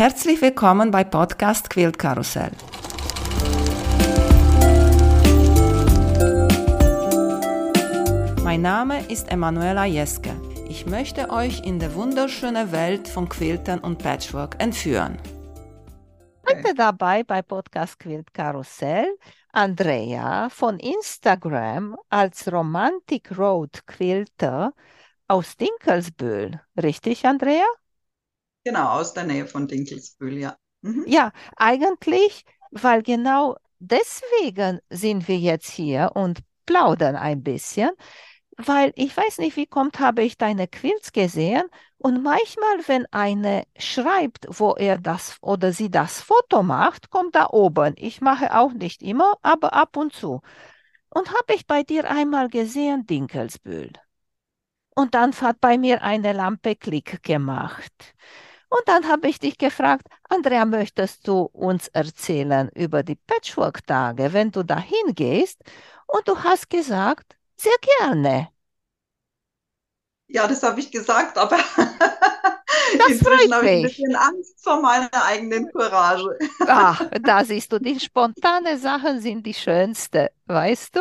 Herzlich willkommen bei Podcast Quilt Karussell. Mein Name ist Emanuela Jeske. Ich möchte euch in die wunderschöne Welt von Quiltern und Patchwork entführen. Heute dabei bei Podcast Quilt Karussell Andrea von Instagram als Romantic Road Quilter aus Dinkelsbühl. Richtig, Andrea? Genau, aus der Nähe von Dinkelsbühl, ja. Mhm. Ja, eigentlich, weil genau deswegen sind wir jetzt hier und plaudern ein bisschen, weil ich weiß nicht, wie kommt, habe ich deine Quilts gesehen und manchmal, wenn eine schreibt, wo er das oder sie das Foto macht, kommt da oben. Ich mache auch nicht immer, aber ab und zu. Und habe ich bei dir einmal gesehen, Dinkelsbühl. Und dann hat bei mir eine Lampe Klick gemacht. Und dann habe ich dich gefragt, Andrea, möchtest du uns erzählen über die Patchwork-Tage, wenn du dahin gehst? Und du hast gesagt, sehr gerne. Ja, das habe ich gesagt, aber inzwischen habe ich ein bisschen Angst vor meiner eigenen Courage. Ach, da siehst du, die spontane Sachen sind die schönste, weißt du?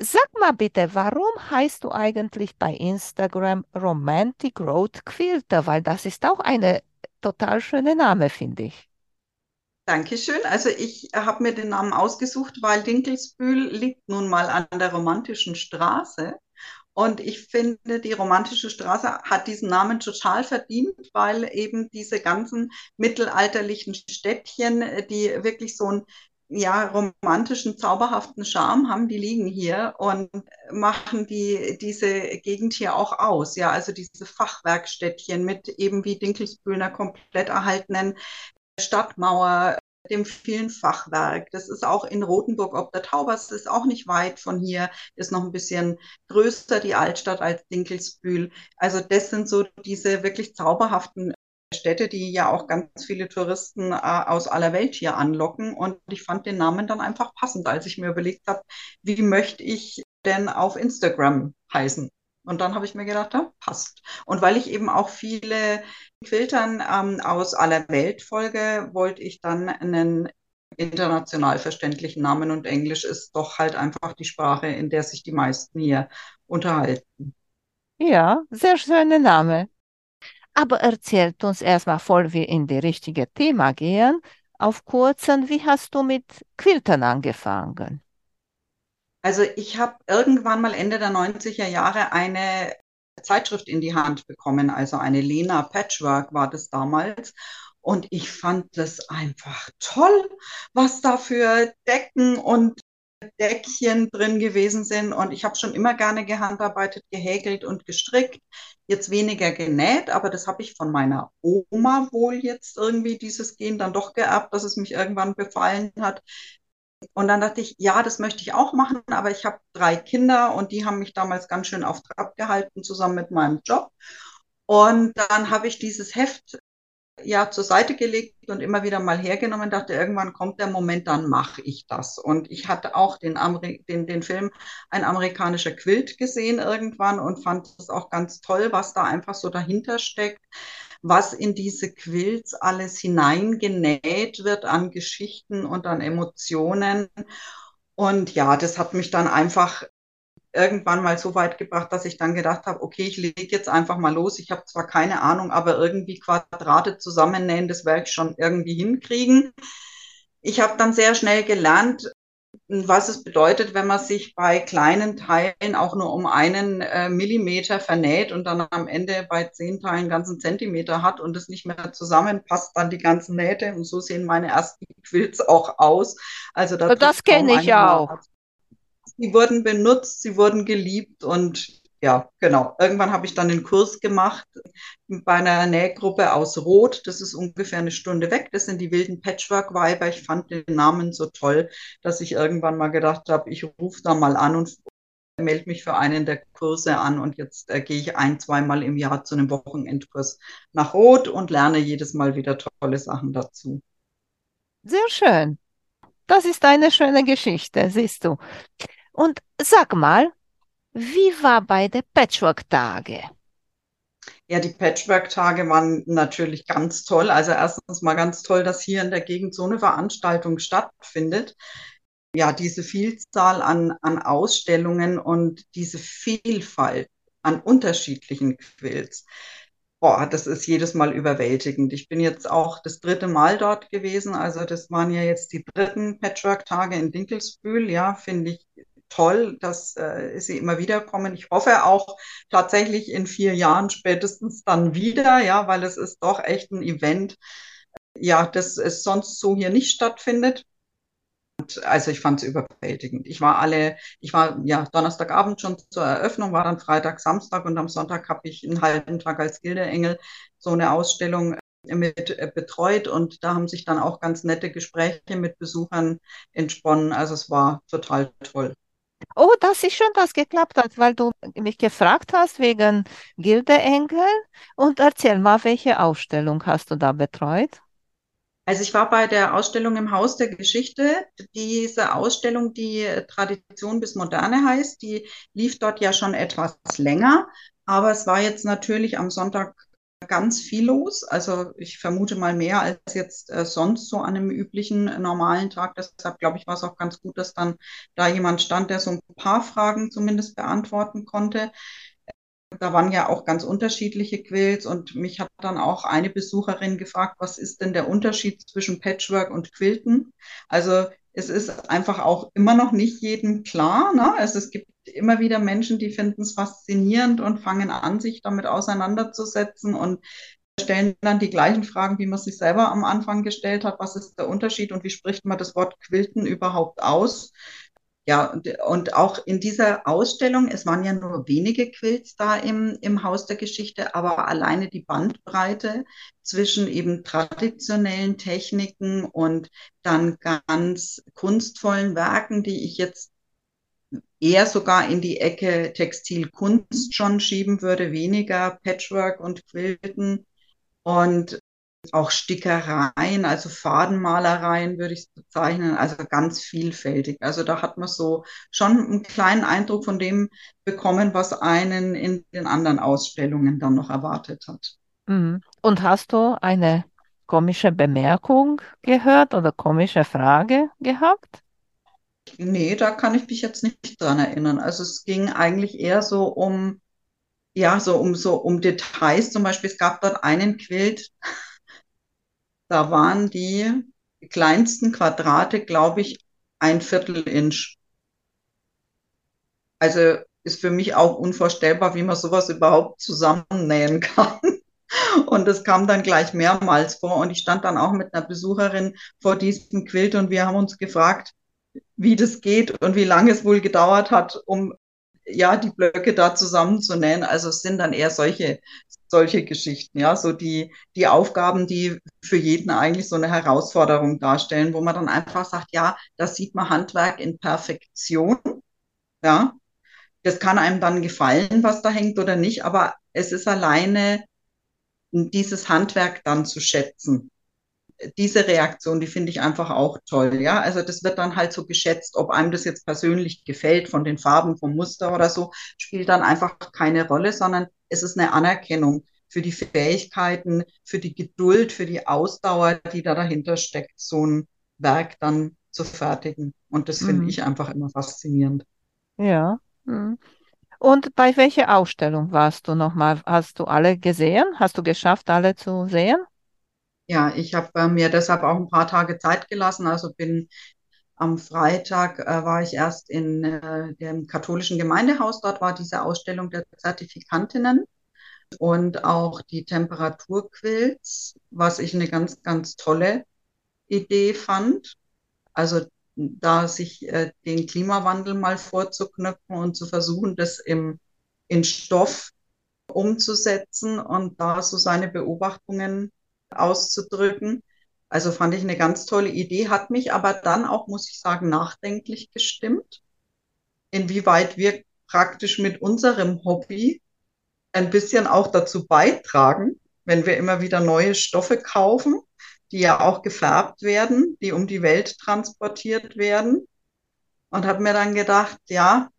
Sag mal bitte, warum heißt du eigentlich bei Instagram Romantic Road Quilter? Weil das ist auch eine total schöne Name, finde ich. Dankeschön. Also ich habe mir den Namen ausgesucht, weil Dinkelsbühl liegt nun mal an der romantischen Straße. Und ich finde, die romantische Straße hat diesen Namen total verdient, weil eben diese ganzen mittelalterlichen Städtchen, die wirklich so ein ja, romantischen, zauberhaften Charme haben, die liegen hier und machen die, diese Gegend hier auch aus. Ja, also diese Fachwerkstädtchen mit eben wie Dinkelsbühner komplett erhaltenen Stadtmauer, dem vielen Fachwerk. Das ist auch in Rothenburg ob der Taubers, ist auch nicht weit von hier, ist noch ein bisschen größer, die Altstadt als Dinkelsbühl. Also das sind so diese wirklich zauberhaften Städte, die ja auch ganz viele Touristen äh, aus aller Welt hier anlocken. Und ich fand den Namen dann einfach passend, als ich mir überlegt habe, wie möchte ich denn auf Instagram heißen? Und dann habe ich mir gedacht, ja, passt. Und weil ich eben auch viele Quiltern ähm, aus aller Welt folge, wollte ich dann einen international verständlichen Namen und Englisch ist doch halt einfach die Sprache, in der sich die meisten hier unterhalten. Ja, sehr schöner Name. Aber erzählt uns erstmal, bevor wir in das richtige Thema gehen, auf kurzen, wie hast du mit Quiltern angefangen? Also ich habe irgendwann mal Ende der 90er Jahre eine Zeitschrift in die Hand bekommen, also eine Lena Patchwork war das damals. Und ich fand das einfach toll, was da für Decken und Deckchen drin gewesen sind. Und ich habe schon immer gerne gehandarbeitet, gehäkelt und gestrickt. Jetzt weniger genäht, aber das habe ich von meiner Oma wohl jetzt irgendwie dieses Gen dann doch geerbt, dass es mich irgendwann befallen hat. Und dann dachte ich, ja, das möchte ich auch machen, aber ich habe drei Kinder und die haben mich damals ganz schön auf Trab gehalten, zusammen mit meinem Job. Und dann habe ich dieses Heft ja zur Seite gelegt und immer wieder mal hergenommen, dachte, irgendwann kommt der Moment, dann mache ich das. Und ich hatte auch den, Ameri den, den Film Ein amerikanischer Quilt gesehen irgendwann und fand es auch ganz toll, was da einfach so dahinter steckt, was in diese Quilts alles hineingenäht wird an Geschichten und an Emotionen. Und ja, das hat mich dann einfach irgendwann mal so weit gebracht, dass ich dann gedacht habe, okay, ich lege jetzt einfach mal los. Ich habe zwar keine Ahnung, aber irgendwie Quadrate zusammennähen, das werde ich schon irgendwie hinkriegen. Ich habe dann sehr schnell gelernt, was es bedeutet, wenn man sich bei kleinen Teilen auch nur um einen äh, Millimeter vernäht und dann am Ende bei zehn Teilen einen ganzen Zentimeter hat und es nicht mehr zusammenpasst, dann die ganzen Nähte. Und so sehen meine ersten Quilts auch aus. Also das, das kenne ich auch. Sie wurden benutzt, sie wurden geliebt und ja, genau. Irgendwann habe ich dann den Kurs gemacht bei einer Nähgruppe aus Rot. Das ist ungefähr eine Stunde weg. Das sind die wilden Patchwork-Weiber. Ich fand den Namen so toll, dass ich irgendwann mal gedacht habe, ich rufe da mal an und melde mich für einen der Kurse an. Und jetzt äh, gehe ich ein, zweimal im Jahr zu einem Wochenendkurs nach Rot und lerne jedes Mal wieder tolle Sachen dazu. Sehr schön. Das ist eine schöne Geschichte, siehst du. Und sag mal, wie war bei den Patchwork-Tage? Ja, die Patchwork-Tage waren natürlich ganz toll. Also erstens mal ganz toll, dass hier in der Gegend so eine Veranstaltung stattfindet. Ja, diese Vielzahl an, an Ausstellungen und diese Vielfalt an unterschiedlichen Quills. Boah, das ist jedes Mal überwältigend. Ich bin jetzt auch das dritte Mal dort gewesen. Also das waren ja jetzt die dritten Patchwork-Tage in Dinkelsbühl. Ja, finde ich toll, dass äh, sie immer wieder kommen. Ich hoffe auch tatsächlich in vier Jahren spätestens dann wieder, ja, weil es ist doch echt ein Event, ja, das es sonst so hier nicht stattfindet. Und also ich fand es überwältigend. Ich war alle, ich war ja Donnerstagabend schon zur Eröffnung, war dann Freitag, Samstag und am Sonntag habe ich einen halben Tag als Gildeengel so eine Ausstellung mit äh, betreut und da haben sich dann auch ganz nette Gespräche mit Besuchern entsponnen. Also es war total toll. Oh, das ist schön, dass geklappt hat, weil du mich gefragt hast wegen Gildeengel. Und erzähl mal, welche Ausstellung hast du da betreut? Also ich war bei der Ausstellung im Haus der Geschichte. Diese Ausstellung, die Tradition bis Moderne heißt, die lief dort ja schon etwas länger. Aber es war jetzt natürlich am Sonntag ganz viel los. Also ich vermute mal mehr als jetzt äh, sonst so an einem üblichen normalen Tag. Deshalb glaube ich, war es auch ganz gut, dass dann da jemand stand, der so ein paar Fragen zumindest beantworten konnte. Da waren ja auch ganz unterschiedliche Quills und mich hat dann auch eine Besucherin gefragt, was ist denn der Unterschied zwischen Patchwork und Quilten? Also es ist einfach auch immer noch nicht jedem klar. Ne? Also es gibt immer wieder Menschen, die finden es faszinierend und fangen an, sich damit auseinanderzusetzen und stellen dann die gleichen Fragen, wie man sich selber am Anfang gestellt hat. Was ist der Unterschied und wie spricht man das Wort Quilten überhaupt aus? Ja, und, und auch in dieser Ausstellung, es waren ja nur wenige Quilts da im, im Haus der Geschichte, aber alleine die Bandbreite zwischen eben traditionellen Techniken und dann ganz kunstvollen Werken, die ich jetzt eher sogar in die Ecke Textilkunst schon schieben würde, weniger Patchwork und Quilten und auch Stickereien, also Fadenmalereien würde ich es bezeichnen, also ganz vielfältig. Also da hat man so schon einen kleinen Eindruck von dem bekommen, was einen in den anderen Ausstellungen dann noch erwartet hat. Mhm. Und hast du eine komische Bemerkung gehört oder komische Frage gehabt? Nee, da kann ich mich jetzt nicht dran erinnern. Also es ging eigentlich eher so um, ja, so um so um Details. Zum Beispiel, es gab dort einen Quilt, da waren die kleinsten Quadrate, glaube ich, ein Viertel Inch. Also ist für mich auch unvorstellbar, wie man sowas überhaupt zusammennähen kann. Und das kam dann gleich mehrmals vor. Und ich stand dann auch mit einer Besucherin vor diesem Quilt und wir haben uns gefragt, wie das geht und wie lange es wohl gedauert hat, um ja die Blöcke da zusammenzunähen. Also es sind dann eher solche solche Geschichten, ja, so die, die Aufgaben, die für jeden eigentlich so eine Herausforderung darstellen, wo man dann einfach sagt, ja, das sieht man Handwerk in Perfektion, ja. Das kann einem dann gefallen, was da hängt oder nicht, aber es ist alleine dieses Handwerk dann zu schätzen. Diese Reaktion, die finde ich einfach auch toll, ja. Also das wird dann halt so geschätzt, ob einem das jetzt persönlich gefällt, von den Farben, vom Muster oder so, spielt dann einfach keine Rolle, sondern es ist eine Anerkennung für die Fähigkeiten, für die Geduld, für die Ausdauer, die da dahinter steckt, so ein Werk dann zu fertigen. Und das finde Mhm. ich einfach immer faszinierend. Ja. Mhm. Und bei welcher Ausstellung warst du nochmal? Hast du alle gesehen? Hast du geschafft, alle zu sehen? Ja, ich habe äh, mir deshalb auch ein paar Tage Zeit gelassen. Also bin am Freitag äh, war ich erst in äh, dem katholischen Gemeindehaus. Dort war diese Ausstellung der Zertifikantinnen. und auch die Temperaturquills, was ich eine ganz, ganz tolle Idee fand. Also da sich äh, den Klimawandel mal vorzuknöpfen und zu versuchen, das im, in Stoff umzusetzen und da so seine Beobachtungen auszudrücken. Also fand ich eine ganz tolle Idee, hat mich aber dann auch, muss ich sagen, nachdenklich gestimmt, inwieweit wir praktisch mit unserem Hobby ein bisschen auch dazu beitragen, wenn wir immer wieder neue Stoffe kaufen, die ja auch gefärbt werden, die um die Welt transportiert werden. Und habe mir dann gedacht, ja,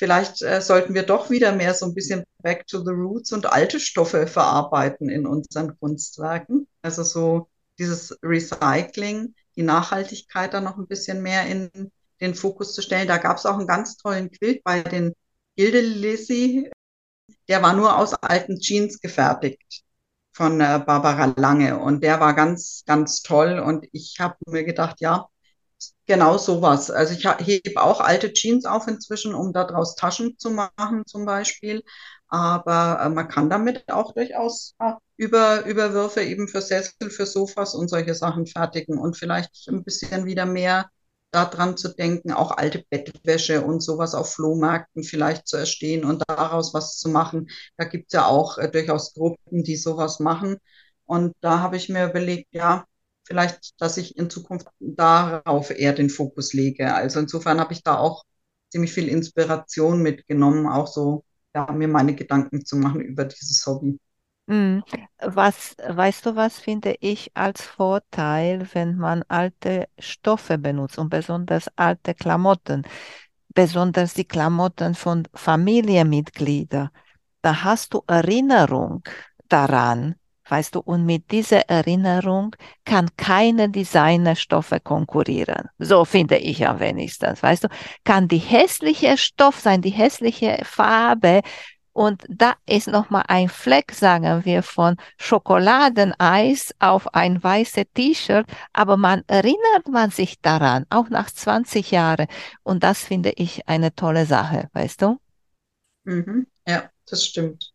vielleicht äh, sollten wir doch wieder mehr so ein bisschen back to the roots und alte Stoffe verarbeiten in unseren Kunstwerken. Also so dieses Recycling, die Nachhaltigkeit da noch ein bisschen mehr in den Fokus zu stellen. Da gab es auch einen ganz tollen Quilt bei den Gilde Lissy. Der war nur aus alten Jeans gefertigt von äh, Barbara Lange und der war ganz, ganz toll und ich habe mir gedacht, ja, Genau sowas. Also ich hebe auch alte Jeans auf inzwischen, um daraus Taschen zu machen zum Beispiel. Aber äh, man kann damit auch durchaus ja, Über, Überwürfe eben für Sessel, für Sofas und solche Sachen fertigen und vielleicht ein bisschen wieder mehr daran zu denken, auch alte Bettwäsche und sowas auf Flohmärkten vielleicht zu erstehen und daraus was zu machen. Da gibt es ja auch äh, durchaus Gruppen, die sowas machen. Und da habe ich mir überlegt, ja, vielleicht, dass ich in Zukunft darauf eher den Fokus lege. Also insofern habe ich da auch ziemlich viel Inspiration mitgenommen, auch so ja, mir meine Gedanken zu machen über dieses Hobby. Mm, Was, weißt du, was finde ich als Vorteil, wenn man alte Stoffe benutzt und besonders alte Klamotten, besonders die Klamotten von Familienmitgliedern, da hast du Erinnerung daran, weißt du, und mit dieser Erinnerung kann keine Designerstoffe konkurrieren. So finde ich am wenigsten, weißt du, kann die hässliche Stoff sein, die hässliche Farbe und da ist nochmal ein Fleck, sagen wir, von Schokoladeneis auf ein weißes T-Shirt, aber man erinnert man sich daran, auch nach 20 Jahren. Und das finde ich eine tolle Sache, weißt du? Mhm. Ja, das stimmt.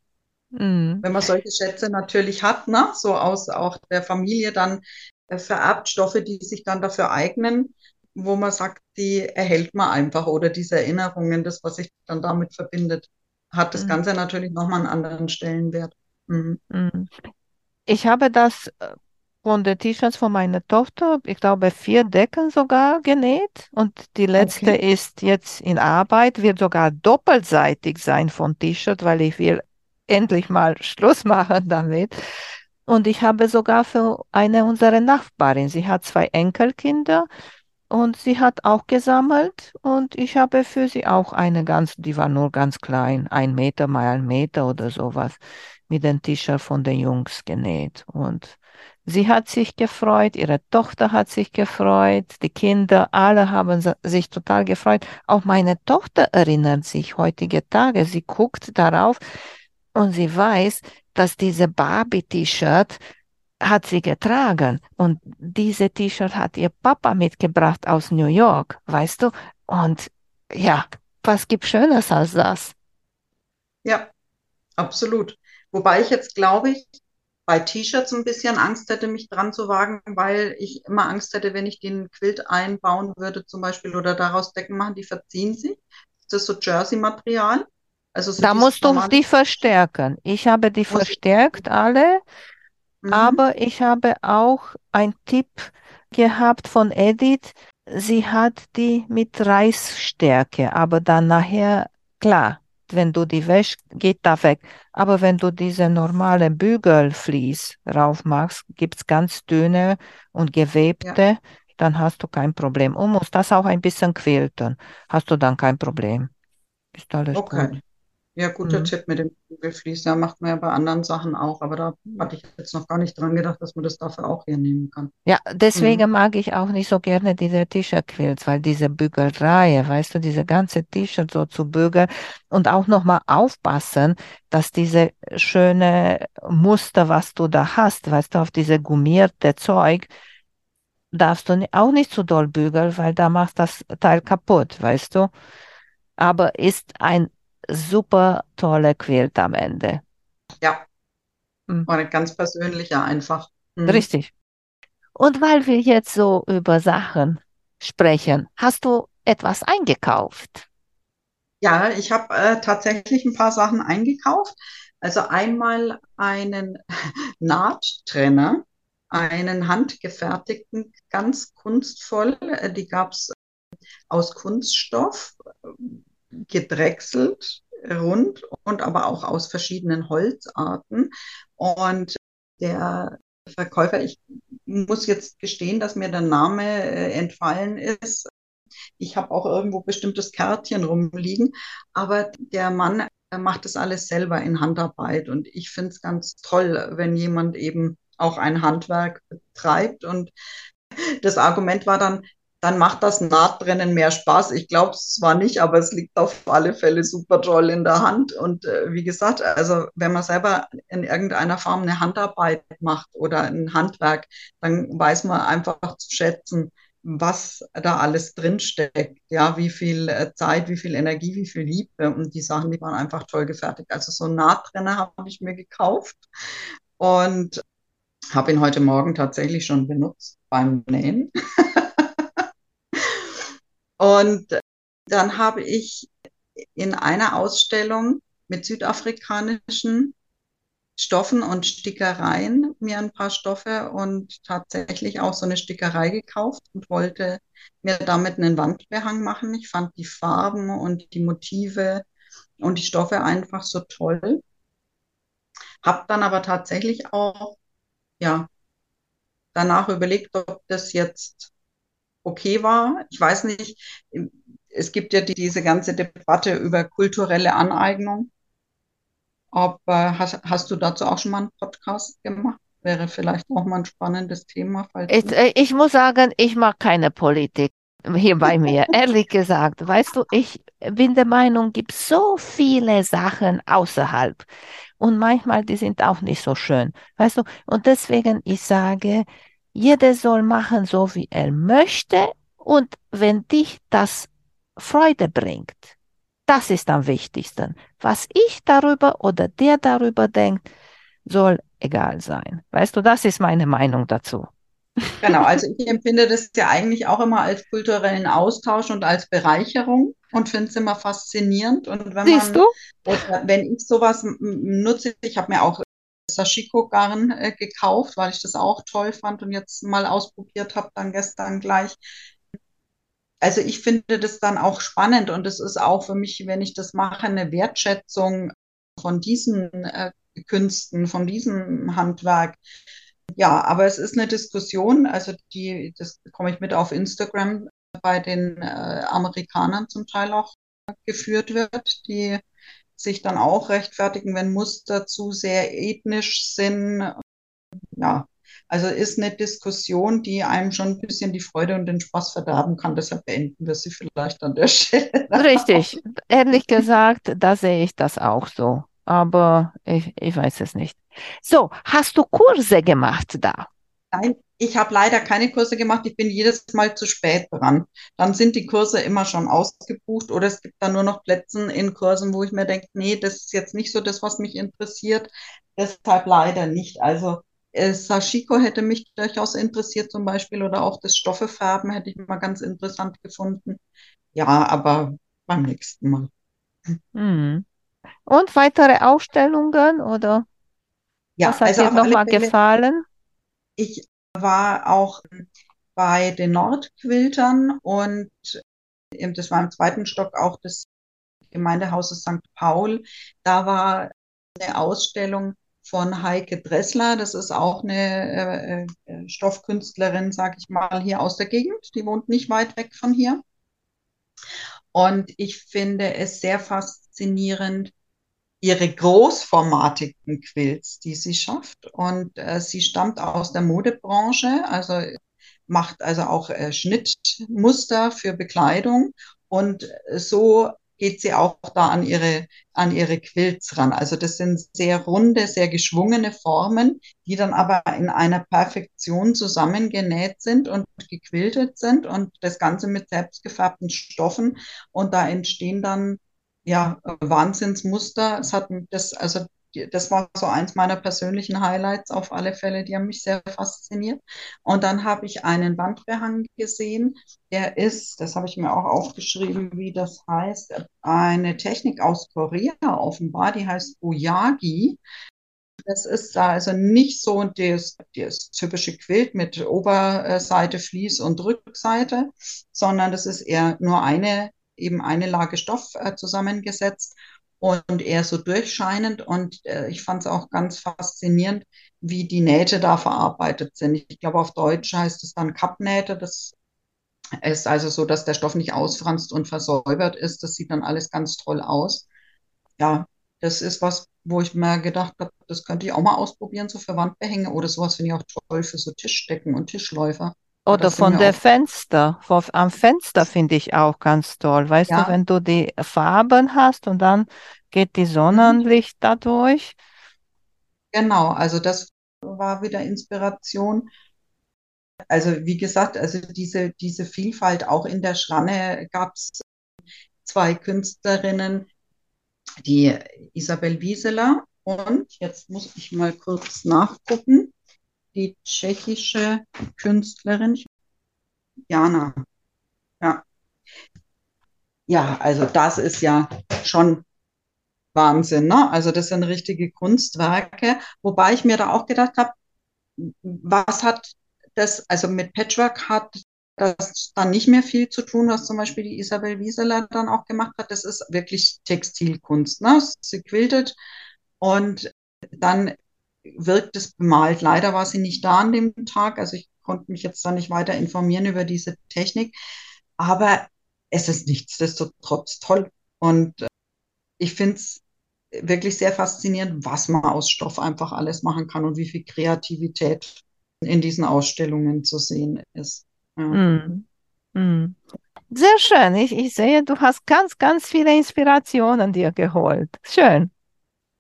Mhm. Wenn man solche Schätze natürlich hat, ne, so aus auch der Familie, dann äh, vererbt Stoffe, die sich dann dafür eignen, wo man sagt, die erhält man einfach oder diese Erinnerungen, das, was sich dann damit verbindet, hat das Mhm. Ganze natürlich nochmal einen anderen Stellenwert. Mhm. Mhm. Ich habe das äh, von den T-Shirts von meiner Tochter, ich glaube, vier Decken sogar genäht und die letzte Okay. ist jetzt in Arbeit, wird sogar doppelseitig sein von T-Shirt, weil ich will endlich mal Schluss machen damit. Und ich habe sogar für eine unserer Nachbarin, sie hat zwei Enkelkinder und sie hat auch gesammelt und ich habe für sie auch eine ganz, die war nur ganz klein, ein Meter mal ein Meter oder sowas, mit dem T-Shirt von den Jungs genäht. Und sie hat sich gefreut, ihre Tochter hat sich gefreut, die Kinder, alle haben sich total gefreut. Auch meine Tochter erinnert sich heutige Tage, sie guckt darauf und sie weiß, dass diese Barbie-T-Shirt hat sie getragen und diese T-Shirt hat ihr Papa mitgebracht aus New York, weißt du? Und ja, was gibt Schönes als das? Ja, absolut. Wobei ich jetzt glaube ich, bei T-Shirts ein bisschen Angst hätte, mich dran zu wagen, weil ich immer Angst hätte, wenn ich den Quilt einbauen würde, zum Beispiel, oder daraus Decken machen, die verziehen sich. Ist das so Jersey-Material? Also so Da musst du die verstärken. Ich habe die verstärkt alle, Mhm. aber ich habe auch einen Tipp gehabt von Edith. Sie hat die mit Reißstärke, aber dann nachher, klar, wenn du die wäschst, geht da weg. Aber wenn du diese normale Bügelflies rauf machst, gibt es ganz dünne und Ja, gewebte, dann hast du kein Problem. Und musst das auch ein bisschen quilten, hast du dann kein Problem. Ist alles gut. Ja, guter Mhm. Tipp mit dem Kugelflies. Ja, macht man ja bei anderen Sachen auch, aber da hatte ich jetzt noch gar nicht dran gedacht, dass man das dafür auch hier nehmen kann. Ja, Mhm. deswegen mag ich auch nicht so gerne diese T-Shirt-Quilts, weil diese Bügelreihe, weißt du, diese ganze T-Shirt so zu bügeln und auch nochmal aufpassen, dass diese schöne Muster, was du da hast, weißt du, auf diese gummierte Zeug, darfst du auch nicht zu doll bügeln, weil da machst das Teil kaputt, weißt du. Aber ist ein super toller Quilt am Ende. Ja, Mhm. war ein ganz persönlicher einfach. Mhm. Richtig. Und weil wir jetzt so über Sachen sprechen, hast du etwas eingekauft? Ja, ich habe äh, tatsächlich ein paar Sachen eingekauft. Also einmal einen Nahttrenner, einen handgefertigten, ganz kunstvoll. Äh, Die gab es aus Kunststoff, äh, gedrechselt, rund und aber auch aus verschiedenen Holzarten. Und der Verkäufer, ich muss jetzt gestehen, dass mir der Name äh, entfallen ist, Ich habe auch irgendwo bestimmtes Kärtchen rumliegen, aber der Mann macht das alles selber in Handarbeit. Und ich finde es ganz toll, wenn jemand eben auch ein Handwerk betreibt. Und das Argument war dann, dann macht das Nahtbrennen mehr Spaß. Ich glaube es zwar nicht, aber es liegt auf alle Fälle super toll in der Hand. Und äh, wie gesagt, also wenn man selber in irgendeiner Form eine Handarbeit macht oder ein Handwerk, dann weiß man einfach zu schätzen, was da alles drinsteckt. Ja, wie viel äh, Zeit, wie viel Energie, wie viel Liebe. Und die Sachen, die waren einfach toll gefertigt. Also so einen Nahtbrenner habe ich mir gekauft und habe ihn heute Morgen tatsächlich schon benutzt beim Nähen. Und dann habe ich in einer Ausstellung mit südafrikanischen Stoffen und Stickereien mir ein paar Stoffe und tatsächlich auch so eine Stickerei gekauft und wollte mir damit einen Wandbehang machen. Ich fand die Farben und die Motive und die Stoffe einfach so toll. Habe dann aber tatsächlich auch ja danach überlegt, ob das jetzt okay war. Ich weiß nicht, es gibt ja die, diese ganze Debatte über kulturelle Aneignung. Ob, äh, hast, hast du dazu auch schon mal einen Podcast gemacht? Wäre vielleicht auch mal ein spannendes Thema. Ich, äh, ich muss sagen, ich mag keine Politik hier bei mir, ehrlich gesagt. Weißt du, ich bin der Meinung, gibt so viele Sachen außerhalb. Und manchmal, die sind auch nicht so schön. Weißt du, und deswegen, ich sage, jeder soll machen, so wie er möchte. Und wenn dich das Freude bringt, das ist am wichtigsten. Was ich darüber oder der darüber denkt, soll egal sein. Weißt du, das ist meine Meinung dazu. Genau, also ich empfinde das ja eigentlich auch immer als kulturellen Austausch und als Bereicherung und finde es immer faszinierend. Und wenn Siehst man, du? wenn ich sowas nutze, ich habe mir auch Sashiko-Garn äh, gekauft, weil ich das auch toll fand und jetzt mal ausprobiert habe, dann gestern gleich. Also ich finde das dann auch spannend und es ist auch für mich, wenn ich das mache, eine Wertschätzung von diesen äh, Künsten, von diesem Handwerk. Ja, aber es ist eine Diskussion, also die, das komme ich mit auf Instagram bei den äh, Amerikanern zum Teil auch geführt wird, die sich dann auch rechtfertigen, wenn Muster zu sehr ethnisch sind. Ja, also ist eine Diskussion, die einem schon ein bisschen die Freude und den Spaß verderben kann. Deshalb beenden wir sie vielleicht an der Stelle. Richtig. Ehrlich gesagt, da sehe ich das auch so. Aber ich, ich weiß es nicht. So, hast du Kurse gemacht da? Nein, ich habe leider keine Kurse gemacht. Ich bin jedes Mal zu spät dran. Dann sind die Kurse immer schon ausgebucht oder es gibt dann nur noch Plätze in Kursen, wo ich mir denke, nee, das ist jetzt nicht so das, was mich interessiert. Deshalb leider nicht. Also äh, Sashiko hätte mich durchaus interessiert zum Beispiel oder auch das Stoffefärben hätte ich mal ganz interessant gefunden. Ja, aber beim nächsten Mal. Hm. Und weitere Ausstellungen oder ja, was hat also dir nochmal gefallen? Ich war auch bei den Nordquiltern und das war im zweiten Stock auch des Gemeindehauses St. Paul. Da war eine Ausstellung von Heike Dressler. Das ist auch eine äh, äh Stoffkünstlerin, sag ich mal, hier aus der Gegend. Die wohnt nicht weit weg von hier. Und ich finde es sehr faszinierend, ihre großformatigen Quilts, die sie schafft. Und äh, sie stammt aus der Modebranche, also macht also auch äh, Schnittmuster für Bekleidung. Und so geht sie auch da an ihre, an ihre Quilts ran. Also das sind sehr runde, sehr geschwungene Formen, die dann aber in einer Perfektion zusammengenäht sind und gequiltet sind und das Ganze mit selbstgefärbten Stoffen. Und da entstehen dann ja, Wahnsinnsmuster. Es hat das, also das war so eins meiner persönlichen Highlights auf alle Fälle. Die haben mich sehr fasziniert. Und dann habe ich einen Wandbehang gesehen. Der ist, das habe ich mir auch aufgeschrieben, wie das heißt, eine Technik aus Korea offenbar. Die heißt Uyagi. Das ist also nicht so das, das typische Quilt mit Oberseite, Vlies und Rückseite, sondern das ist eher nur eine eben eine Lage Stoff äh, zusammengesetzt und eher so durchscheinend. Und äh, ich fand es auch ganz faszinierend, wie die Nähte da verarbeitet sind. Ich glaube, auf Deutsch heißt es dann Kappnähte. Das ist also so, dass der Stoff nicht ausfranst und versäubert ist. Das sieht dann alles ganz toll aus. Ja, das ist was, wo ich mir gedacht habe, das könnte ich auch mal ausprobieren, so für Wandbehänge oder sowas finde ich auch toll für so Tischdecken und Tischläufer. Oder von der auch, Fenster. Vor- Am Fenster finde ich auch ganz toll. Weißt du, ja, wenn du die Farben hast und dann geht die mhm, Sonnenlicht dadurch. genau. Also das war wieder Inspiration. Also wie gesagt, also diese, diese Vielfalt auch in der Schranne gab es zwei Künstlerinnen, die Isabel Wieseler und jetzt muss ich mal kurz nachgucken, die tschechische Künstlerin Jana. Ja, ja, also das ist ja schon Wahnsinn, ne? Also das sind richtige Kunstwerke, wobei ich mir da auch gedacht habe, was hat das, also mit Patchwork hat das dann nicht mehr viel zu tun, was zum Beispiel die Isabel Wieseler dann auch gemacht hat. Das ist wirklich Textilkunst, ne? Sie quiltet und dann wirkt es bemalt. Leider war sie nicht da an dem Tag, also ich konnte mich jetzt da nicht weiter informieren über diese Technik, aber es ist nichtsdestotrotz toll. Und äh, ich finde es wirklich sehr faszinierend, was man aus Stoff einfach alles machen kann und wie viel Kreativität in diesen Ausstellungen zu sehen ist. Ja, Mm, mm. Sehr schön. Ich, ich sehe, du hast ganz, ganz viele Inspirationen dir geholt. Schön.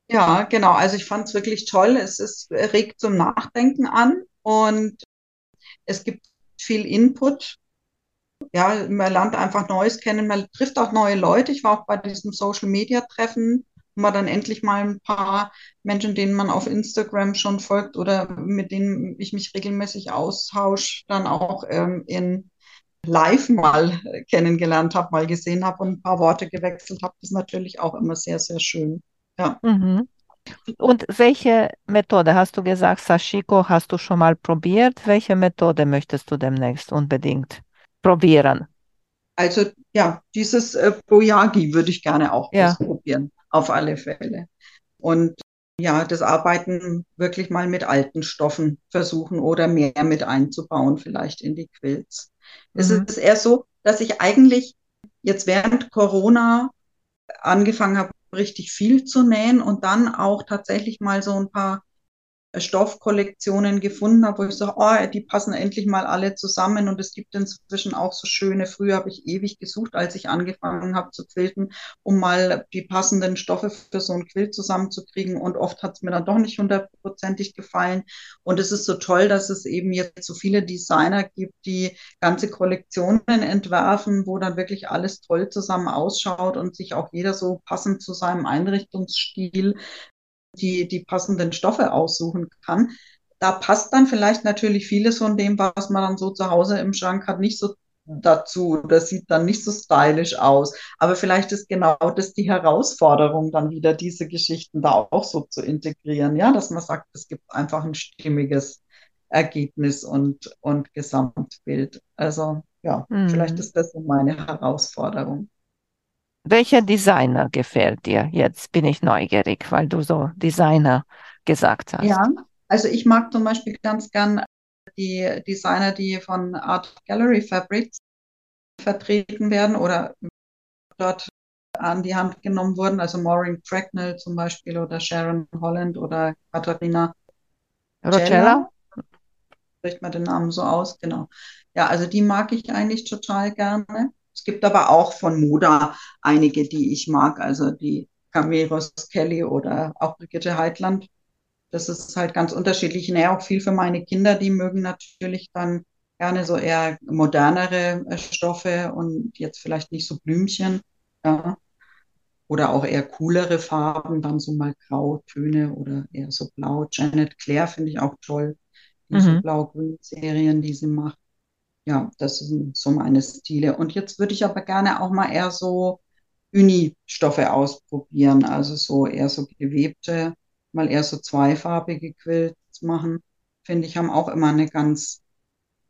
Ja genau. Also ich fand es wirklich toll. Es ist, regt zum Nachdenken an und es gibt viel Input. Ja, man lernt einfach Neues kennen, man trifft auch neue Leute. Ich war auch bei diesem Social Media Treffen, wo man dann endlich mal ein paar Menschen, denen man auf Instagram schon folgt oder mit denen ich mich regelmäßig austausche, dann auch ähm, in live mal kennengelernt habe, mal gesehen habe und ein paar Worte gewechselt habe. Das ist natürlich auch immer sehr, sehr schön. Ja. Mhm. Und welche Methode hast du gesagt, Sashiko, hast du schon mal probiert? Welche Methode möchtest du demnächst unbedingt probieren? Also ja, dieses äh, Boyagi würde ich gerne auch Ja. ausprobieren, auf alle Fälle. Und ja, das Arbeiten wirklich mal mit alten Stoffen versuchen oder mehr mit einzubauen, vielleicht in die Quilts. Es Mhm. ist eher so, dass ich eigentlich jetzt während Corona angefangen habe, richtig viel zu nähen und dann auch tatsächlich mal so ein paar Stoffkollektionen gefunden habe, wo ich sage, oh, die passen endlich mal alle zusammen. Und es gibt inzwischen auch so schöne, früher habe ich ewig gesucht, als ich angefangen habe zu quilten, um mal die passenden Stoffe für so ein Quilt zusammenzukriegen. Und oft hat es mir dann doch nicht hundertprozentig gefallen. Und es ist so toll, dass es eben jetzt so viele Designer gibt, die ganze Kollektionen entwerfen, wo dann wirklich alles toll zusammen ausschaut und sich auch jeder so passend zu seinem Einrichtungsstil die, die passenden Stoffe aussuchen kann. Da passt dann vielleicht natürlich vieles von dem, was man dann so zu Hause im Schrank hat, nicht so dazu. Das sieht dann nicht so stylisch aus. Aber vielleicht ist genau das die Herausforderung, dann wieder diese Geschichten da auch so zu integrieren. Ja, dass man sagt, es gibt einfach ein stimmiges Ergebnis und, und Gesamtbild. Also ja, vielleicht Mhm. ist das so meine Herausforderung. Welcher Designer gefällt dir? Jetzt bin ich neugierig, weil du so Designer gesagt Ja, hast. also ich mag zum Beispiel ganz gern die Designer, die von Art Gallery Fabrics vertreten werden oder dort an die Hand genommen wurden, also Maureen Cracknell zum Beispiel oder Sharon Holland oder Katharina Rocella? Cella, spricht man den Namen so aus, genau. Ja, also die mag ich eigentlich total gerne. Es gibt aber auch von Moda einige, die ich mag, also die Cameros Kelly oder auch Brigitte Heitland. Das ist halt ganz unterschiedlich. Ich nähe auch viel für meine Kinder, die mögen natürlich dann gerne so eher modernere äh, Stoffe und jetzt vielleicht nicht so Blümchen, ja. Oder auch eher coolere Farben, dann so mal Grautöne oder eher so blau. Janet Claire finde ich auch toll, diese Mhm. Blau-Grün-Serien, die sie macht. Ja, das sind so meine Stile. Und jetzt würde ich aber gerne auch mal eher so Uni-Stoffe ausprobieren, also so eher so gewebte, mal eher so zweifarbige Quilts machen, finde ich, haben auch immer eine ganz,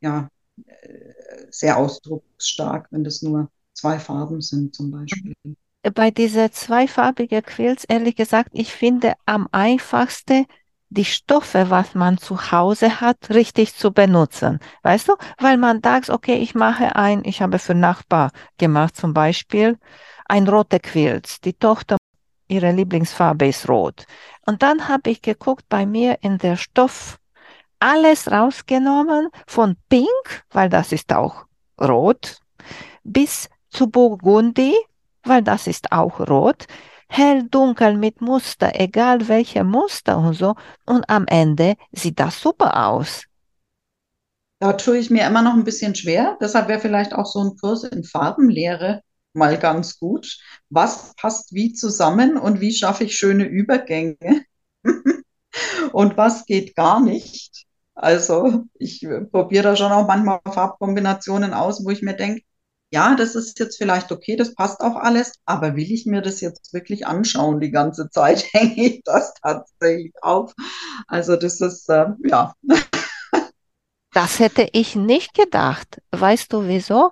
ja, äh, sehr ausdrucksstark, wenn das nur zwei Farben sind zum Beispiel. Bei dieser zweifarbigen Quilts, ehrlich gesagt, ich finde am einfachsten die Stoffe, was man zu Hause hat, richtig zu benutzen. Weißt du? Weil man sagt, okay, ich mache ein, ich habe für Nachbar gemacht zum Beispiel, ein roter Quilt. Die Tochter, ihre Lieblingsfarbe ist rot. Und dann habe ich geguckt bei mir in der Stoff, alles rausgenommen, von Pink, weil das ist auch rot, bis zu Burgundi, weil das ist auch rot, hell, dunkel mit Muster, egal welche Muster und so. Und am Ende sieht das super aus. Da tue ich mir immer noch ein bisschen schwer. Deshalb wäre vielleicht auch so ein Kurs in Farbenlehre mal ganz gut. Was passt wie zusammen und wie schaffe ich schöne Übergänge? und was geht gar nicht? Also ich probiere da schon auch manchmal Farbkombinationen aus, wo ich mir denke, ja, das ist jetzt vielleicht okay, das passt auch alles, aber will ich mir das jetzt wirklich anschauen die ganze Zeit? Hänge ich das tatsächlich auf? Also das ist, äh, ja. Das hätte ich nicht gedacht. Weißt du wieso?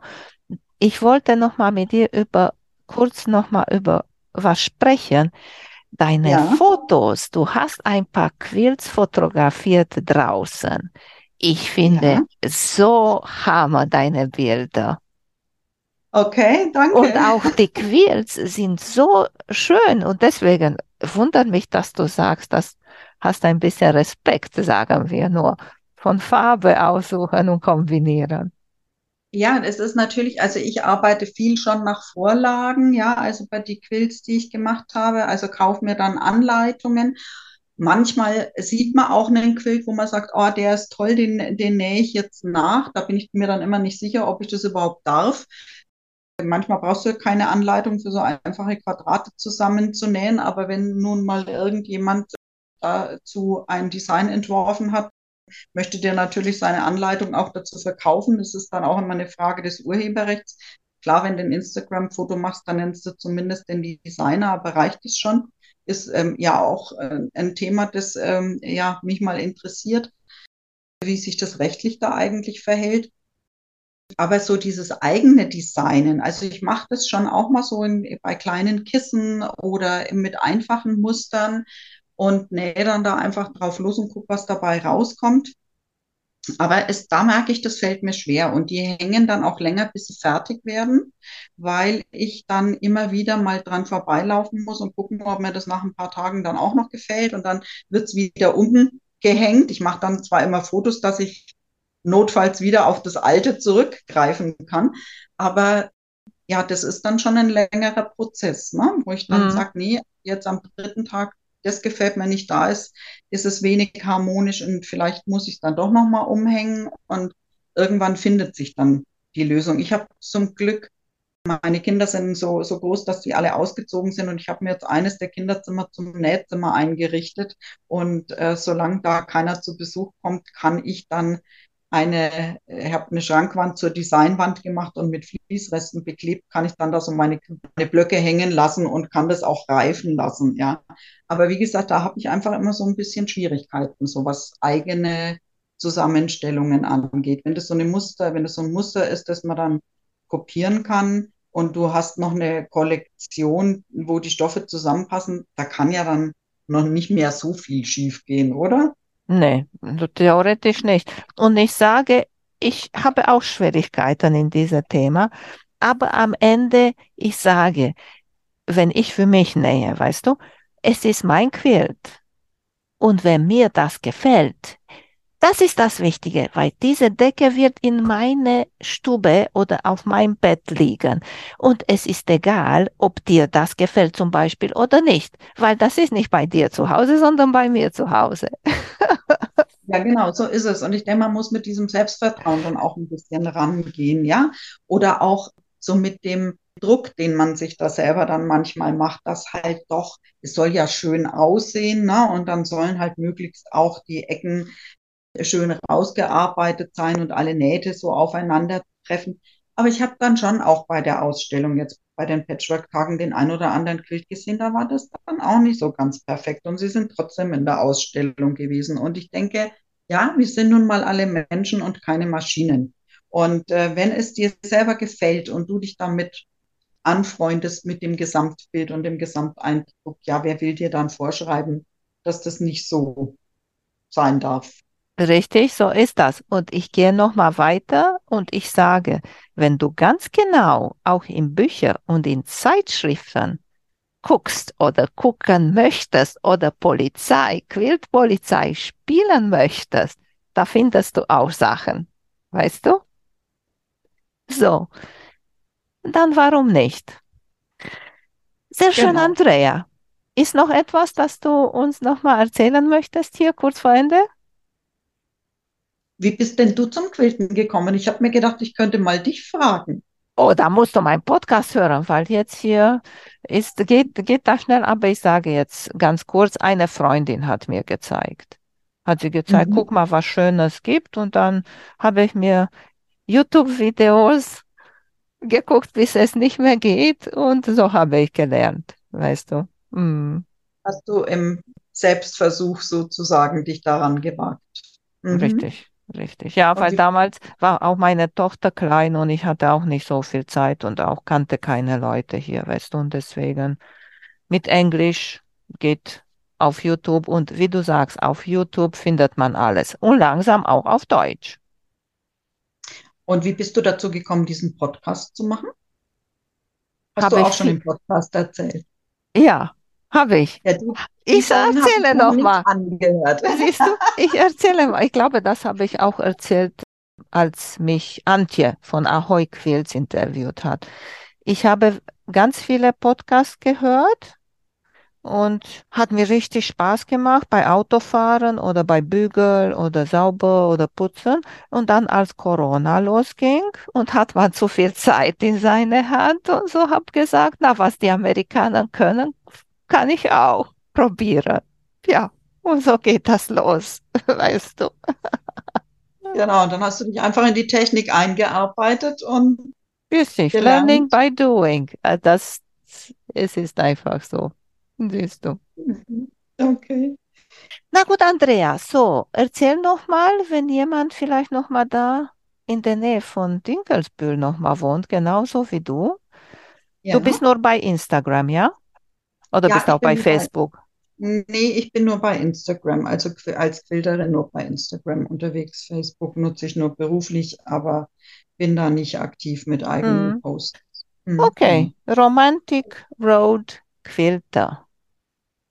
Ich wollte noch mal mit dir über kurz noch mal über was sprechen. Deine ja. Fotos, du hast ein paar Quilts fotografiert draußen. Ich finde ja. so hammer deine Bilder. Okay, danke. Und auch die Quilts sind so schön und deswegen wundert mich, dass du sagst, dass hast ein bisschen Respekt, sagen wir nur, von Farbe aussuchen und kombinieren. Ja, es ist natürlich, also ich arbeite viel schon nach Vorlagen, ja, also bei die Quilts, die ich gemacht habe, also kaufe mir dann Anleitungen. Manchmal sieht man auch einen Quilt, wo man sagt, oh, der ist toll, den, den nähe ich jetzt nach. Da bin ich mir dann immer nicht sicher, ob ich das überhaupt darf. Manchmal brauchst du keine Anleitung für so einfache Quadrate zusammenzunähen, aber wenn nun mal irgendjemand dazu ein Design entworfen hat, möchte der natürlich seine Anleitung auch dazu verkaufen. Das ist dann auch immer eine Frage des Urheberrechts. Klar, wenn du ein Instagram-Foto machst, dann nennst du zumindest den Designer, aber reicht es schon? Ist ähm, ja auch äh, ein Thema, das ähm, ja, mich mal interessiert, wie sich das rechtlich da eigentlich verhält. Aber so dieses eigene Designen, also ich mache das schon auch mal so in, bei kleinen Kissen oder mit einfachen Mustern und nähe dann da einfach drauf los und gucke, was dabei rauskommt. Aber es, da merke ich, das fällt mir schwer und die hängen dann auch länger, bis sie fertig werden, weil ich dann immer wieder mal dran vorbeilaufen muss und gucken, ob mir das nach ein paar Tagen dann auch noch gefällt und dann wird es wieder umgehängt. Ich mache dann zwar immer Fotos, dass ich notfalls wieder auf das Alte zurückgreifen kann. Aber ja, das ist dann schon ein längerer Prozess, ne? wo ich dann mhm. sage, nee, jetzt am dritten Tag, das gefällt mir nicht, da ist, ist es wenig harmonisch und vielleicht muss ich es dann doch nochmal umhängen und irgendwann findet sich dann die Lösung. Ich habe zum Glück, meine Kinder sind so, so groß, dass die alle ausgezogen sind und ich habe mir jetzt eines der Kinderzimmer zum Nähzimmer eingerichtet und äh, solange da keiner zu Besuch kommt, kann ich dann eine, ich habe eine Schrankwand zur Designwand gemacht und mit Fließresten beklebt, kann ich dann da so meine, meine Blöcke hängen lassen und kann das auch reifen lassen, ja. Aber wie gesagt, da habe ich einfach immer so ein bisschen Schwierigkeiten, so was eigene Zusammenstellungen angeht. Wenn das so eine Muster, wenn das so ein Muster ist, das man dann kopieren kann und du hast noch eine Kollektion, wo die Stoffe zusammenpassen, da kann ja dann noch nicht mehr so viel schief gehen, oder? Nee, theoretisch nicht. Und ich sage, ich habe auch Schwierigkeiten in diesem Thema, aber am Ende, ich sage, wenn ich für mich nähe, weißt du, es ist mein Quilt. Und wenn mir das gefällt, das ist das Wichtige, weil diese Decke wird in meine Stube oder auf meinem Bett liegen. Und es ist egal, ob dir das gefällt zum Beispiel oder nicht, weil das ist nicht bei dir zu Hause, sondern bei mir zu Hause. Ja, genau, so ist es. Und ich denke, man muss mit diesem Selbstvertrauen dann auch ein bisschen rangehen, ja. Oder auch so mit dem Druck, den man sich da selber dann manchmal macht, dass halt doch, es soll ja schön aussehen, ne? Und dann sollen halt möglichst auch die Ecken schön rausgearbeitet sein und alle Nähte so aufeinandertreffen. Aber ich habe dann schon auch bei der Ausstellung jetzt bei den Patchwork-Tagen den ein oder anderen Quilt gesehen, da war das dann auch nicht so ganz perfekt. Und sie sind trotzdem in der Ausstellung gewesen. Und ich denke, ja, wir sind nun mal alle Menschen und keine Maschinen. Und äh, wenn es dir selber gefällt und du dich damit anfreundest mit dem Gesamtbild und dem Gesamteindruck, ja, wer will dir dann vorschreiben, dass das nicht so sein darf. Richtig, so ist das. Und ich gehe noch mal weiter und ich sage, wenn du ganz genau auch in Bücher und in Zeitschriften guckst oder gucken möchtest oder Polizei, Quiltpolizei spielen möchtest, da findest du auch Sachen. Weißt du? So. Dann warum nicht? Sehr schön, Genau. Andrea. Ist noch etwas, das du uns noch mal erzählen möchtest hier kurz vor Ende? Wie bist denn du zum Quilten gekommen? Ich habe mir gedacht, ich könnte mal dich fragen. Oh, da musst du meinen Podcast hören, weil jetzt hier ist, geht, geht das schnell, aber ich sage jetzt ganz kurz, eine Freundin hat mir gezeigt. Hat sie gezeigt, Mhm. guck mal, was Schönes gibt und dann habe ich mir YouTube-Videos geguckt, bis es nicht mehr geht und so habe ich gelernt, weißt du. Mm, Hast du im Selbstversuch sozusagen dich daran gewagt? Mhm. richtig, richtig. Ja, Und weil damals war auch meine Tochter klein und ich hatte auch nicht so viel Zeit und auch kannte keine Leute hier, weißt du, und deswegen mit Englisch geht auf YouTube und wie du sagst, auf YouTube findet man alles und langsam auch auf Deutsch. Und wie bist du dazu gekommen, diesen Podcast zu machen? Hast Habe du ich auch schon im Podcast erzählt? Ja, habe ich. Ja, die, die Ich erzähle noch mal. Siehst du, ich erzähle mal. Ich glaube, das habe ich auch erzählt, als mich Antje von Ahoy Quilts interviewt hat. Ich habe ganz viele Podcasts gehört und hat mir richtig Spaß gemacht bei Autofahren oder bei Bügeln oder Sauber oder Putzen. Und dann, als Corona losging und hat man zu viel Zeit in seine Hand und so habe gesagt, na, was die Amerikaner können, kann ich auch probieren. Ja, und so geht das los, weißt du. Genau, und dann hast du dich einfach in die Technik eingearbeitet und Richtig, Gelernt. learning by doing. Äh, Das, es ist einfach so. Siehst du. okay. Na gut, Andrea, so, erzähl noch mal, wenn jemand vielleicht noch mal da in der Nähe von Dinkelsbühl noch mal wohnt, genauso wie du. Ja. Du bist nur bei Instagram, ja? Oder Ja, bist ich auch bei bin bei- Facebook? Nee, ich bin nur bei Instagram, also als Quilterin nur bei Instagram unterwegs. Facebook nutze ich nur beruflich, aber bin da nicht aktiv mit eigenen Mhm. Posts. Mhm. Okay, Romantic Road Quilter.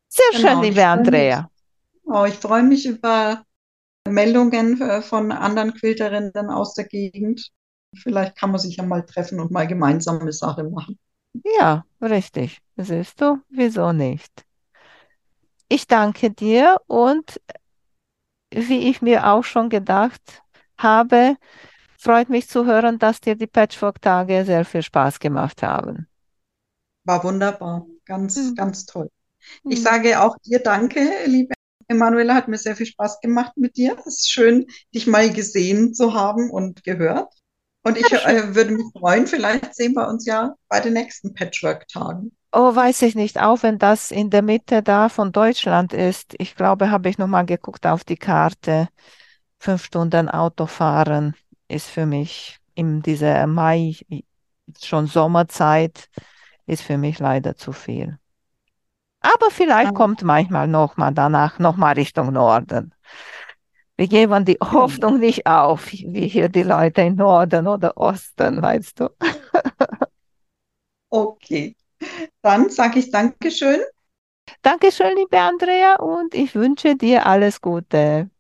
Sehr Genau, schön, liebe mich- Andrea. Oh, ich freue mich über Meldungen äh, von anderen Quilterinnen aus der Gegend. Vielleicht kann man sich ja mal treffen und mal gemeinsame Sache machen. Ja, richtig. Siehst du, wieso nicht? Ich danke dir und wie ich mir auch schon gedacht habe, freut mich zu hören, dass dir die Patchwork-Tage sehr viel Spaß gemacht haben. War wunderbar, ganz, Mhm. ganz toll. Ich Mhm. sage auch dir danke, liebe Emanuela, hat mir sehr viel Spaß gemacht mit dir. Es ist schön, dich mal gesehen zu haben und gehört. Und ich äh, würde mich freuen, vielleicht sehen wir uns ja bei den nächsten Patchwork-Tagen. Oh, weiß ich nicht, auch wenn das in der Mitte da von Deutschland ist. Ich glaube, habe ich nochmal geguckt auf die Karte. Fünf Stunden Autofahren ist für mich in dieser Mai, schon Sommerzeit, ist für mich leider zu viel. Aber vielleicht Ah. kommt manchmal noch mal danach noch mal Richtung Norden. Wir geben die Hoffnung nicht auf, wie hier die Leute im Norden oder Osten, weißt du. Okay, dann sage ich Dankeschön. Dankeschön, liebe Andrea, und ich wünsche dir alles Gute.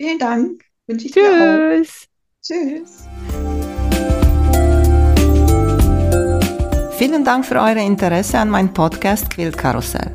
Vielen Dank. Wünsche ich dir auch. Tschüss. Tschüss. Vielen Dank für euer Interesse an meinem Podcast Quiltkarussell.